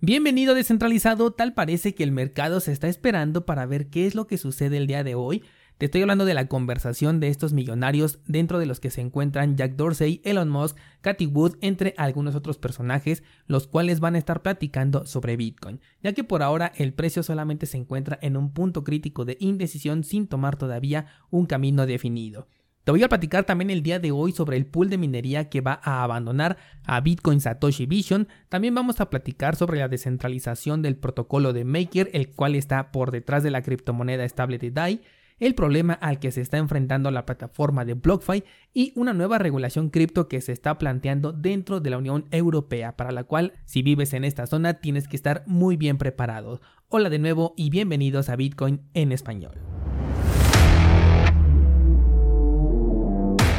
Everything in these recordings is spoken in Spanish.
Bienvenido descentralizado, tal parece que el mercado se está esperando para ver qué es lo que sucede el día de hoy. Te estoy hablando de la conversación de estos millonarios dentro de los que se encuentran Jack Dorsey, Elon Musk, Cathy Wood, entre algunos otros personajes, los cuales van a estar platicando sobre Bitcoin, ya que por ahora el precio solamente se encuentra en un punto crítico de indecisión sin tomar todavía un camino definido. Te voy a platicar también el día de hoy sobre el pool de minería que va a abandonar a Bitcoin Satoshi Vision. También vamos a platicar sobre la descentralización del protocolo de Maker, el cual está por detrás de la criptomoneda estable de DAI el problema al que se está enfrentando la plataforma de BlockFi y una nueva regulación cripto que se está planteando dentro de la Unión Europea, para la cual si vives en esta zona tienes que estar muy bien preparado. Hola de nuevo y bienvenidos a Bitcoin en español.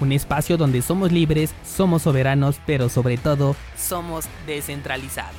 un espacio donde somos libres, somos soberanos, pero sobre todo somos descentralizados.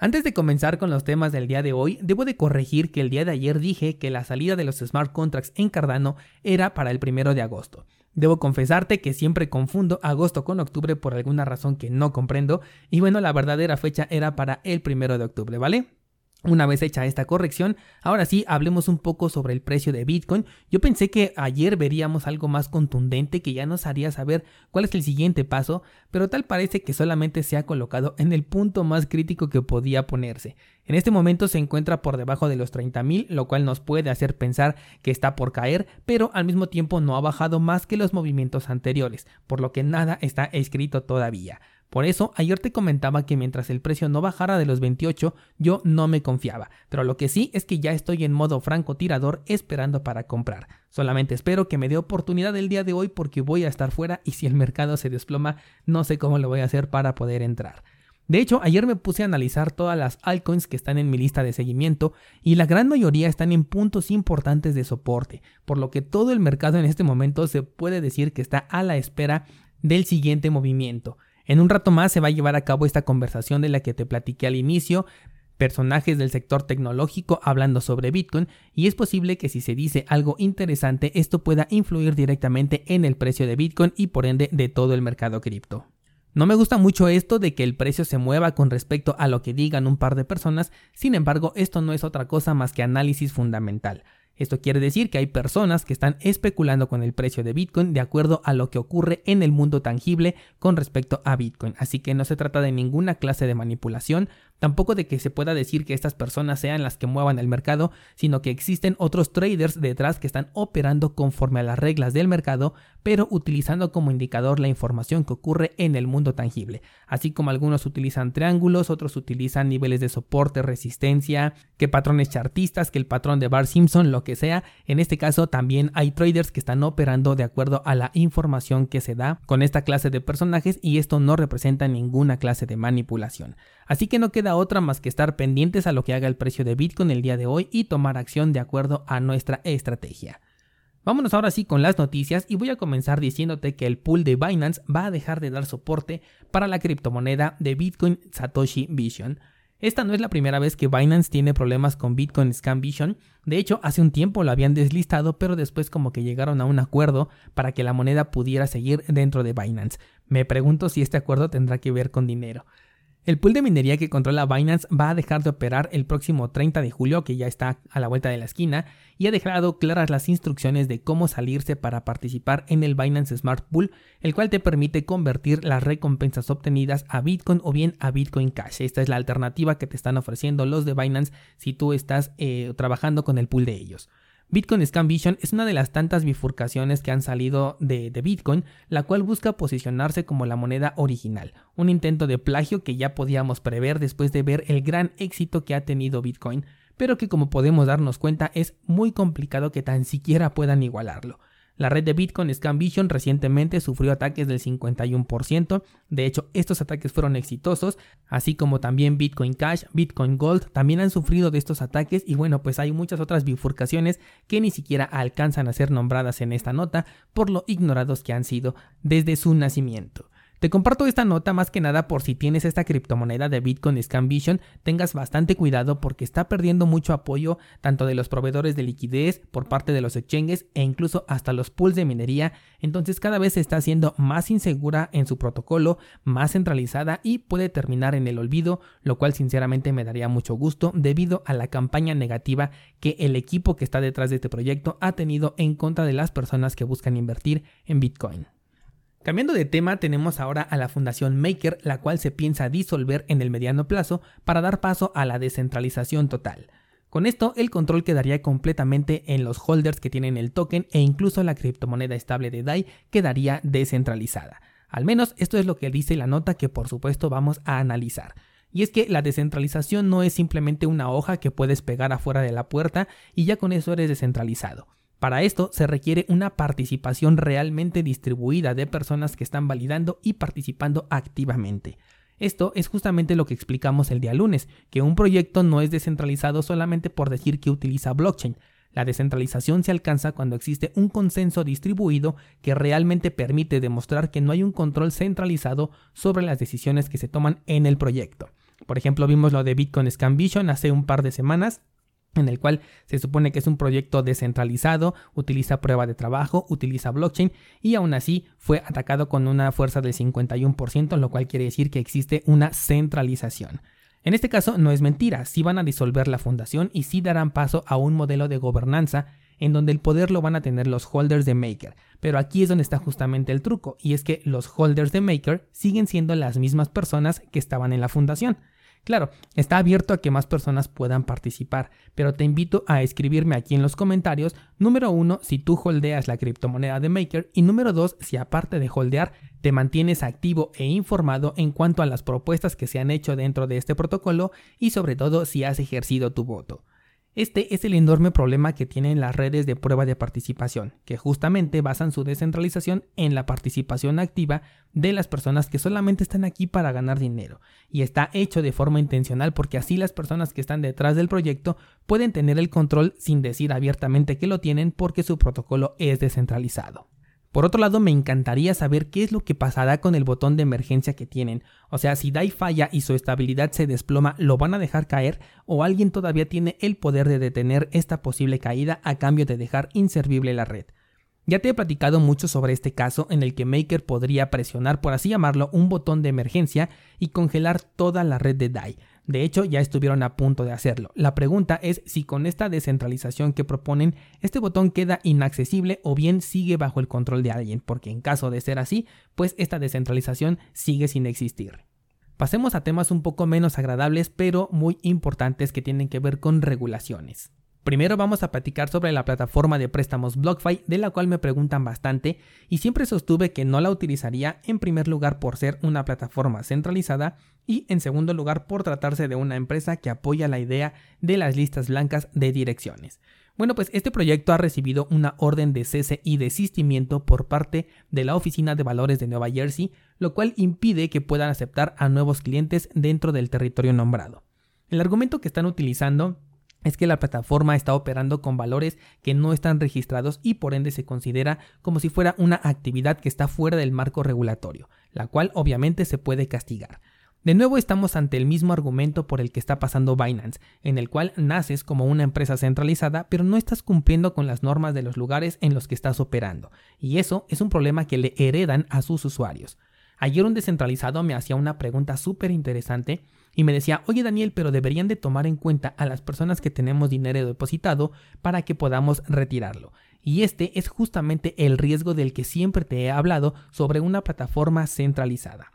Antes de comenzar con los temas del día de hoy, debo de corregir que el día de ayer dije que la salida de los smart contracts en Cardano era para el primero de agosto. Debo confesarte que siempre confundo agosto con octubre por alguna razón que no comprendo, y bueno, la verdadera fecha era para el primero de octubre, ¿vale? Una vez hecha esta corrección, ahora sí hablemos un poco sobre el precio de Bitcoin. Yo pensé que ayer veríamos algo más contundente que ya nos haría saber cuál es el siguiente paso, pero tal parece que solamente se ha colocado en el punto más crítico que podía ponerse. En este momento se encuentra por debajo de los 30.000, lo cual nos puede hacer pensar que está por caer, pero al mismo tiempo no ha bajado más que los movimientos anteriores, por lo que nada está escrito todavía. Por eso, ayer te comentaba que mientras el precio no bajara de los 28, yo no me confiaba, pero lo que sí es que ya estoy en modo francotirador esperando para comprar. Solamente espero que me dé oportunidad el día de hoy porque voy a estar fuera y si el mercado se desploma, no sé cómo lo voy a hacer para poder entrar. De hecho, ayer me puse a analizar todas las altcoins que están en mi lista de seguimiento y la gran mayoría están en puntos importantes de soporte, por lo que todo el mercado en este momento se puede decir que está a la espera del siguiente movimiento. En un rato más se va a llevar a cabo esta conversación de la que te platiqué al inicio, personajes del sector tecnológico hablando sobre Bitcoin y es posible que si se dice algo interesante esto pueda influir directamente en el precio de Bitcoin y por ende de todo el mercado cripto. No me gusta mucho esto de que el precio se mueva con respecto a lo que digan un par de personas, sin embargo esto no es otra cosa más que análisis fundamental. Esto quiere decir que hay personas que están especulando con el precio de Bitcoin de acuerdo a lo que ocurre en el mundo tangible con respecto a Bitcoin. Así que no se trata de ninguna clase de manipulación, Tampoco de que se pueda decir que estas personas sean las que muevan el mercado, sino que existen otros traders detrás que están operando conforme a las reglas del mercado, pero utilizando como indicador la información que ocurre en el mundo tangible. Así como algunos utilizan triángulos, otros utilizan niveles de soporte, resistencia, que patrones chartistas, que el patrón de Bar Simpson, lo que sea. En este caso también hay traders que están operando de acuerdo a la información que se da con esta clase de personajes y esto no representa ninguna clase de manipulación. Así que no queda otra más que estar pendientes a lo que haga el precio de Bitcoin el día de hoy y tomar acción de acuerdo a nuestra estrategia. Vámonos ahora sí con las noticias y voy a comenzar diciéndote que el pool de Binance va a dejar de dar soporte para la criptomoneda de Bitcoin Satoshi Vision. Esta no es la primera vez que Binance tiene problemas con Bitcoin Scam Vision. De hecho, hace un tiempo lo habían deslistado, pero después como que llegaron a un acuerdo para que la moneda pudiera seguir dentro de Binance. Me pregunto si este acuerdo tendrá que ver con dinero. El pool de minería que controla Binance va a dejar de operar el próximo 30 de julio, que ya está a la vuelta de la esquina, y ha dejado claras las instrucciones de cómo salirse para participar en el Binance Smart Pool, el cual te permite convertir las recompensas obtenidas a Bitcoin o bien a Bitcoin Cash. Esta es la alternativa que te están ofreciendo los de Binance si tú estás eh, trabajando con el pool de ellos. Bitcoin Scam Vision es una de las tantas bifurcaciones que han salido de, Bitcoin, la cual busca posicionarse como la moneda original, un intento de plagio que ya podíamos prever después de ver el gran éxito que ha tenido Bitcoin, pero que como podemos darnos cuenta es muy complicado que tan siquiera puedan igualarlo. La red de Bitcoin Scam Vision recientemente sufrió ataques del 51%, de hecho estos ataques fueron exitosos, así como también Bitcoin Cash, Bitcoin Gold también han sufrido de estos ataques y bueno pues hay muchas otras bifurcaciones que ni siquiera alcanzan a ser nombradas en esta nota por lo ignorados que han sido desde su nacimiento. Te comparto esta nota más que nada por si tienes esta criptomoneda de Bitcoin Scam Vision, tengas bastante cuidado porque está perdiendo mucho apoyo tanto de los proveedores de liquidez por parte de los exchanges e incluso hasta los pools de minería, entonces cada vez se está haciendo más insegura en su protocolo, más centralizada y puede terminar en el olvido, lo cual sinceramente me daría mucho gusto debido a la campaña negativa que el equipo que está detrás de este proyecto ha tenido en contra de las personas que buscan invertir en Bitcoin. Cambiando de tema, tenemos ahora a la Fundación Maker, la cual se piensa disolver en el mediano plazo para dar paso a la descentralización total. Con esto, el control quedaría completamente en los holders que tienen el token e incluso la criptomoneda estable de DAI quedaría descentralizada. Al menos esto es lo que dice la nota que por supuesto vamos a analizar. Y es que la descentralización no es simplemente una hoja que puedes pegar afuera de la puerta y ya con eso eres descentralizado. Para esto se requiere una participación realmente distribuida de personas que están validando y participando activamente. Esto es justamente lo que explicamos el día lunes, que un proyecto no es descentralizado solamente por decir que utiliza blockchain. La descentralización se alcanza cuando existe un consenso distribuido que realmente permite demostrar que no hay un control centralizado sobre las decisiones que se toman en el proyecto. Por ejemplo, vimos lo de Bitcoin Scam Vision hace un par de semanas en el cual se supone que es un proyecto descentralizado, utiliza prueba de trabajo, utiliza blockchain y aún así fue atacado con una fuerza del 51%, lo cual quiere decir que existe una centralización. En este caso no es mentira, sí van a disolver la fundación y sí darán paso a un modelo de gobernanza en donde el poder lo van a tener los holders de Maker. Pero aquí es donde está justamente el truco, y es que los holders de Maker siguen siendo las mismas personas que estaban en la fundación. Claro, está abierto a que más personas puedan participar, pero te invito a escribirme aquí en los comentarios, número uno, si tú holdeas la criptomoneda de Maker y número dos, si aparte de holdear, te mantienes activo e informado en cuanto a las propuestas que se han hecho dentro de este protocolo y sobre todo si has ejercido tu voto. Este es el enorme problema que tienen las redes de prueba de participación, que justamente basan su descentralización en la participación activa de las personas que solamente están aquí para ganar dinero. Y está hecho de forma intencional porque así las personas que están detrás del proyecto pueden tener el control sin decir abiertamente que lo tienen porque su protocolo es descentralizado. Por otro lado, me encantaría saber qué es lo que pasará con el botón de emergencia que tienen. O sea, si DAI falla y su estabilidad se desploma, ¿lo van a dejar caer? ¿O alguien todavía tiene el poder de detener esta posible caída a cambio de dejar inservible la red? Ya te he platicado mucho sobre este caso en el que Maker podría presionar, por así llamarlo, un botón de emergencia y congelar toda la red de DAI. De hecho, ya estuvieron a punto de hacerlo. La pregunta es si con esta descentralización que proponen, este botón queda inaccesible o bien sigue bajo el control de alguien, porque en caso de ser así, pues esta descentralización sigue sin existir. Pasemos a temas un poco menos agradables, pero muy importantes que tienen que ver con regulaciones. Primero vamos a platicar sobre la plataforma de préstamos BlockFi, de la cual me preguntan bastante y siempre sostuve que no la utilizaría en primer lugar por ser una plataforma centralizada y en segundo lugar por tratarse de una empresa que apoya la idea de las listas blancas de direcciones. Bueno, pues este proyecto ha recibido una orden de cese y desistimiento por parte de la Oficina de Valores de Nueva Jersey, lo cual impide que puedan aceptar a nuevos clientes dentro del territorio nombrado. El argumento que están utilizando es que la plataforma está operando con valores que no están registrados y por ende se considera como si fuera una actividad que está fuera del marco regulatorio, la cual obviamente se puede castigar. De nuevo estamos ante el mismo argumento por el que está pasando Binance, en el cual naces como una empresa centralizada pero no estás cumpliendo con las normas de los lugares en los que estás operando, y eso es un problema que le heredan a sus usuarios. Ayer un descentralizado me hacía una pregunta súper interesante y me decía, oye Daniel, pero deberían de tomar en cuenta a las personas que tenemos dinero depositado para que podamos retirarlo. Y este es justamente el riesgo del que siempre te he hablado sobre una plataforma centralizada.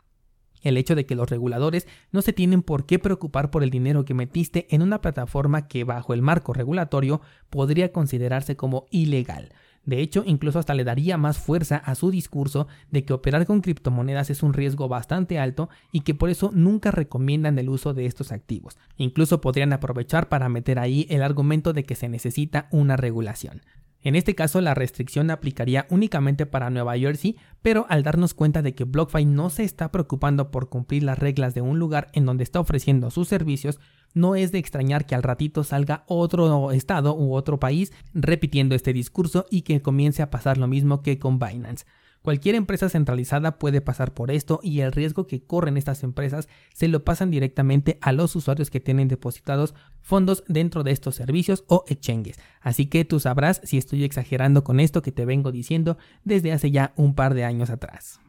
El hecho de que los reguladores no se tienen por qué preocupar por el dinero que metiste en una plataforma que bajo el marco regulatorio podría considerarse como ilegal. De hecho, incluso hasta le daría más fuerza a su discurso de que operar con criptomonedas es un riesgo bastante alto y que por eso nunca recomiendan el uso de estos activos. Incluso podrían aprovechar para meter ahí el argumento de que se necesita una regulación. En este caso la restricción aplicaría únicamente para Nueva Jersey, pero al darnos cuenta de que BlockFi no se está preocupando por cumplir las reglas de un lugar en donde está ofreciendo sus servicios, no es de extrañar que al ratito salga otro estado u otro país repitiendo este discurso y que comience a pasar lo mismo que con Binance. Cualquier empresa centralizada puede pasar por esto y el riesgo que corren estas empresas se lo pasan directamente a los usuarios que tienen depositados fondos dentro de estos servicios o exchanges. Así que tú sabrás si estoy exagerando con esto que te vengo diciendo desde hace ya un par de años atrás.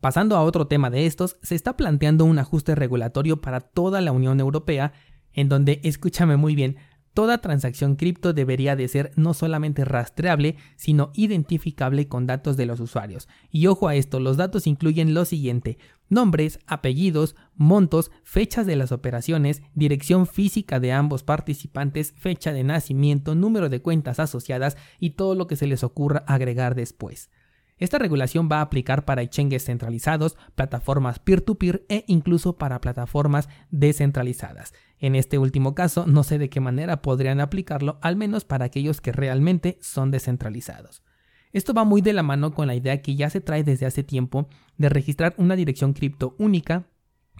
Pasando a otro tema de estos, se está planteando un ajuste regulatorio para toda la Unión Europea en donde, escúchame muy bien, Toda transacción cripto debería de ser no solamente rastreable, sino identificable con datos de los usuarios. Y ojo a esto, los datos incluyen lo siguiente, nombres, apellidos, montos, fechas de las operaciones, dirección física de ambos participantes, fecha de nacimiento, número de cuentas asociadas y todo lo que se les ocurra agregar después. Esta regulación va a aplicar para exchanges centralizados, plataformas peer-to-peer e incluso para plataformas descentralizadas. En este último caso, no sé de qué manera podrían aplicarlo, al menos para aquellos que realmente son descentralizados. Esto va muy de la mano con la idea que ya se trae desde hace tiempo de registrar una dirección cripto única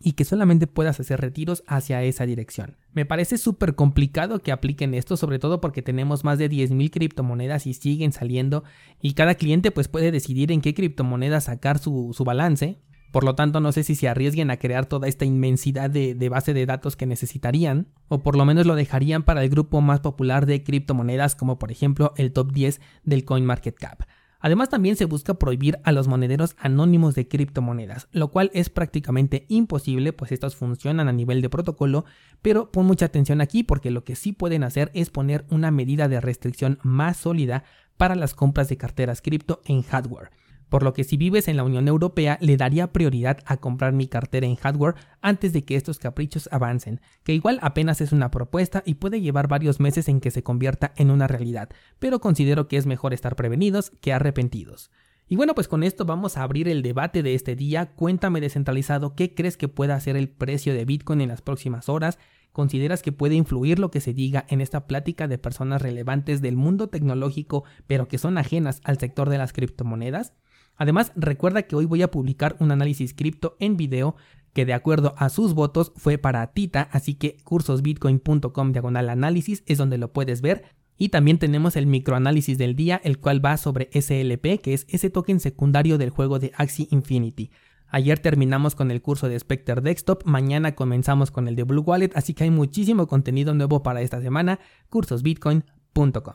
y que solamente puedas hacer retiros hacia esa dirección. Me parece súper complicado que apliquen esto, sobre todo porque tenemos más de 10.000 criptomonedas y siguen saliendo y cada cliente pues puede decidir en qué criptomoneda sacar su, su balance. Por lo tanto, no sé si se arriesguen a crear toda esta inmensidad de, de, base de datos que necesitarían, o por lo menos lo dejarían para el grupo más popular de criptomonedas, como por ejemplo el top 10 del CoinMarketCap. Además también se busca prohibir a los monederos anónimos de criptomonedas, lo cual es prácticamente imposible pues estos funcionan a nivel de protocolo, pero pon mucha atención aquí porque lo que sí pueden hacer es poner una medida de restricción más sólida para las compras de carteras cripto en hardware por lo que si vives en la Unión Europea le daría prioridad a comprar mi cartera en hardware antes de que estos caprichos avancen, que igual apenas es una propuesta y puede llevar varios meses en que se convierta en una realidad, pero considero que es mejor estar prevenidos que arrepentidos. Y bueno, pues con esto vamos a abrir el debate de este día. Cuéntame descentralizado qué crees que pueda ser el precio de Bitcoin en las próximas horas. ¿Consideras que puede influir lo que se diga en esta plática de personas relevantes del mundo tecnológico pero que son ajenas al sector de las criptomonedas? Además, recuerda que hoy voy a publicar un análisis cripto en video que de acuerdo a sus votos fue para Tita, así que cursosbitcoin.com diagonal análisis es donde lo puedes ver. Y también tenemos el microanálisis del día, el cual va sobre SLP, que es ese token secundario del juego de Axie Infinity. Ayer terminamos con el curso de Spectre Desktop, mañana comenzamos con el de Blue Wallet, así que hay muchísimo contenido nuevo para esta semana, cursosbitcoin.com.